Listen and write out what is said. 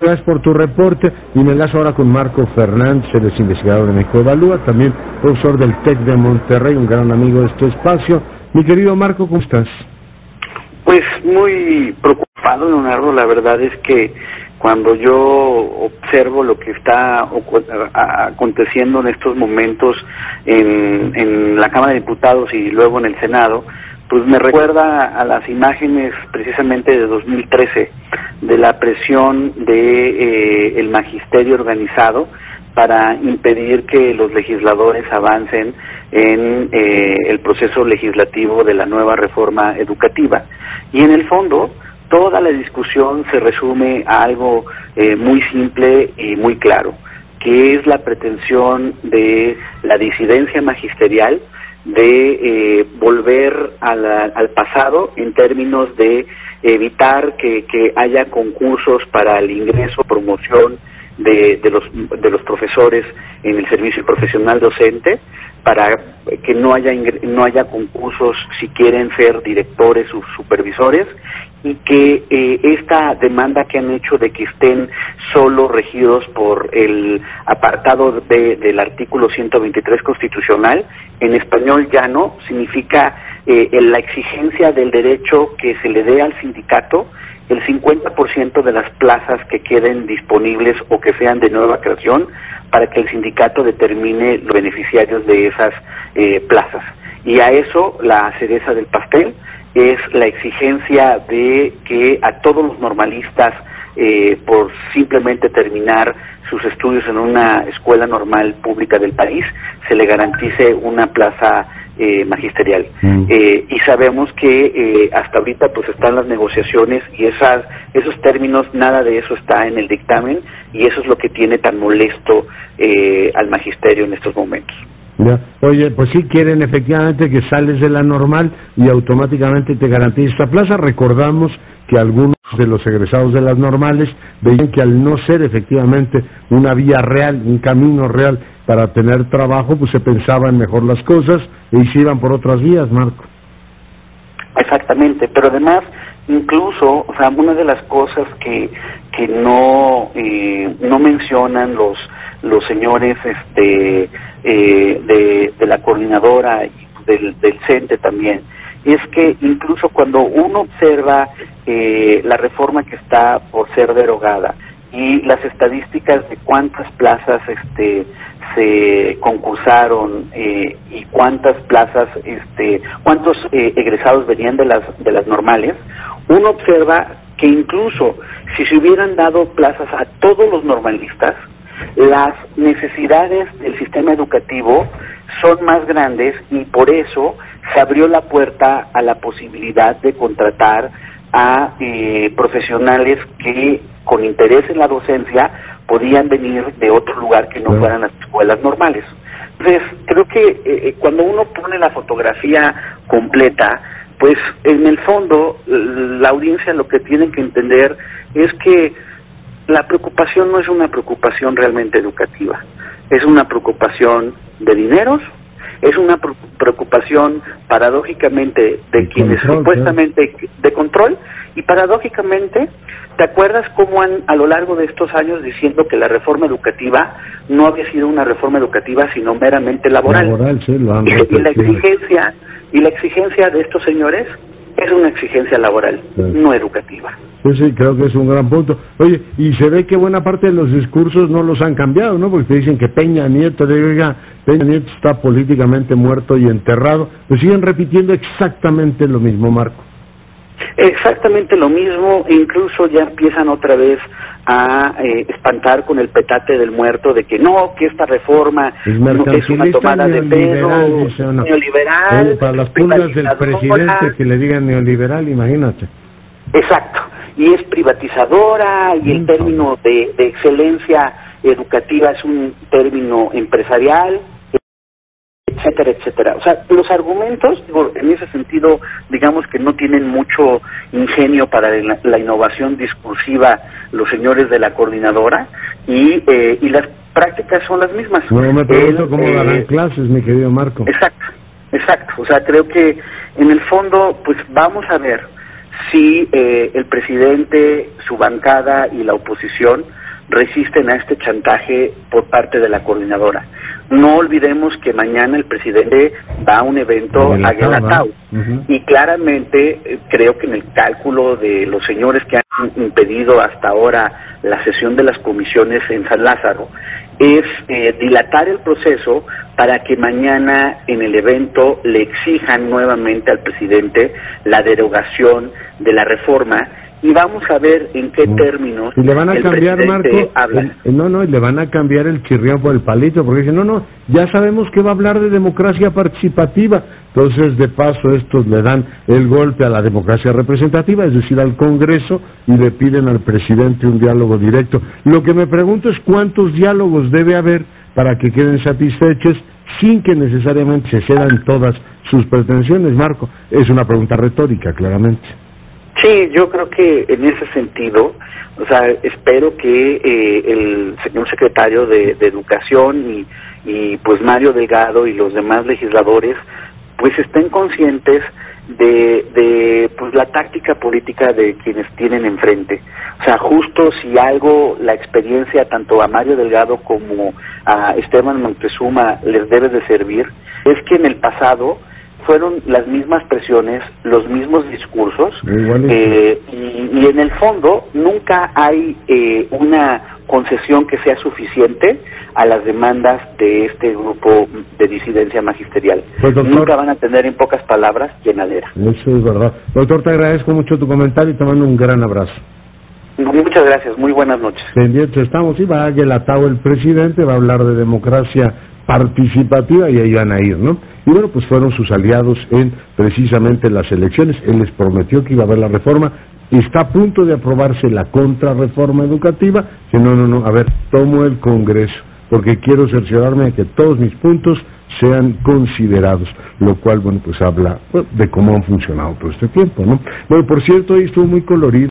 Gracias por tu reporte y me enlazo ahora con Marco Fernández, es investigador de México Evalúa, también profesor del TEC de Monterrey, un gran amigo de este espacio. Mi querido Marco, ¿cómo estás? Pues muy preocupado, Leonardo. La verdad es que cuando yo observo lo que está aconteciendo en estos momentos en, en la Cámara de Diputados y luego en el Senado, pues me recuerda a las imágenes precisamente de 2013 de la presión de eh, el magisterio organizado para impedir que los legisladores avancen en eh, el proceso legislativo de la nueva reforma educativa. Y en el fondo, toda la discusión se resume a algo eh, muy simple y muy claro, que es la pretensión de la disidencia magisterial de eh, volver al pasado en términos de evitar que, que haya concursos para el ingreso, promoción de, de, los, de los profesores en el servicio profesional docente, para que no haya no haya concursos si quieren ser directores o supervisores y que eh, esta demanda que han hecho de que estén solo regidos por el apartado de, del artículo 123 constitucional, en español ya no, significa eh, la exigencia del derecho que se le dé al sindicato el 50% de las plazas que queden disponibles o que sean de nueva creación para que el sindicato determine los beneficiarios de esas eh, plazas. Y a eso la cereza del pastel es la exigencia de que a todos los normalistas, eh, por simplemente terminar sus estudios en una escuela normal pública del país, se le garantice una plaza eh, magisterial. Mm. Eh, y sabemos que eh, hasta ahorita pues están las negociaciones y esas, esos términos, nada de eso está en el dictamen y eso es lo que tiene tan molesto eh, al magisterio en estos momentos. Ya. Oye, pues sí quieren efectivamente que sales de la normal y automáticamente te garantiza esta plaza. Recordamos que algunos de los egresados de las normales veían que al no ser efectivamente una vía real, un camino real para tener trabajo, pues se pensaban mejor las cosas y se iban por otras vías, Marco. Exactamente, pero además incluso, o sea, una de las cosas que que no eh, no mencionan los los señores este eh, de, la coordinadora y del, del CENTE también. Es que incluso cuando uno observa eh, la reforma que está por ser derogada y las estadísticas de cuántas plazas este se concursaron eh, y cuántas plazas este cuántos eh, egresados venían de las de las normales uno observa que incluso si se hubieran dado plazas a todos los normalistas las necesidades del sistema educativo son más grandes y por eso se abrió la puerta a la posibilidad de contratar a eh, profesionales que con interés en la docencia podían venir de otro lugar que no fueran las escuelas normales. Entonces, creo que eh, eh, cuando uno pone la fotografía completa, pues en el fondo la audiencia lo que tiene que entender es que la preocupación no es una preocupación realmente educativa, es una preocupación de dineros, es una preocupación paradójicamente de quienes supuestamente de control y paradójicamente ¿te acuerdas cómo han a lo largo de estos años diciendo que la reforma educativa no había sido una reforma educativa sino meramente laboral, laboral sí, lo han y, y, la exigencia y la exigencia de estos señores es una exigencia laboral, no educativa. Pues sí, creo que es un gran punto. Oye, y se ve que buena parte de los discursos no los han cambiado, ¿no? Porque te dicen que Peña Nieto, diga, Peña Nieto está políticamente muerto y enterrado. Pues siguen repitiendo exactamente lo mismo, Marco. Exactamente lo mismo, incluso ya empiezan otra vez a eh, espantar con el petate del muerto de que no, que esta reforma es, no, es una tomada de pelo no. neoliberal. Para las pulgas del presidente que le digan neoliberal, imagínate. Exacto, y es privatizadora y el término de, de excelencia educativa es un término empresarial etcétera, etcétera. O sea, los argumentos, digo, en ese sentido, digamos que no tienen mucho ingenio para la, la innovación discursiva los señores de la coordinadora y, eh, y las prácticas son las mismas. No, me pregunto cómo eh, darán clases, mi querido Marco. Exacto, exacto. O sea, creo que en el fondo, pues vamos a ver si eh, el presidente, su bancada y la oposición resisten a este chantaje por parte de la coordinadora. No olvidemos que mañana el presidente va a un evento a Guelatao. y claramente eh, creo que en el cálculo de los señores que han impedido hasta ahora la sesión de las comisiones en San Lázaro es eh, dilatar el proceso para que mañana en el evento le exijan nuevamente al presidente la derogación de la reforma y vamos a ver en qué términos y le van a cambiar Marco no no y le van a cambiar el chirrión por el palito porque dicen no no ya sabemos que va a hablar de democracia participativa. Entonces de paso estos le dan el golpe a la democracia representativa es decir al Congreso y le piden al presidente un diálogo directo. Lo que me pregunto es cuántos diálogos debe haber para que queden satisfechos sin que necesariamente se cedan todas sus pretensiones Marco. Es una pregunta retórica claramente Sí, yo creo que en ese sentido, o sea, espero que eh, el señor secretario de, Educación y, y pues Mario Delgado y los demás legisladores pues estén conscientes de, de pues la táctica política de quienes tienen enfrente. O sea, justo si algo la experiencia tanto a Mario Delgado como a Esteban Montezuma les debe de servir, es que en el pasado fueron las mismas presiones, los mismos discursos, eh, y, en el fondo nunca hay eh, una concesión que sea suficiente a las demandas de este grupo de disidencia magisterial. Pues, nunca van a tener en pocas palabras llenadera. Eso es verdad. Doctor, te agradezco mucho tu comentario y te mando un gran abrazo. Muchas gracias, muy buenas noches. Pendientes estamos, y va a el presidente, va a hablar de democracia participativa y ahí van a ir, ¿no? Y bueno, pues fueron sus aliados en precisamente las elecciones. Él les prometió que iba a haber la reforma. Está a punto de aprobarse la contrarreforma educativa. Que no, no, no, a ver, tomo el Congreso porque quiero cerciorarme de que todos mis puntos sean considerados, lo cual, bueno, pues habla de cómo han funcionado todo este tiempo, ¿no? Bueno, por cierto, hoy estuvo muy colorido.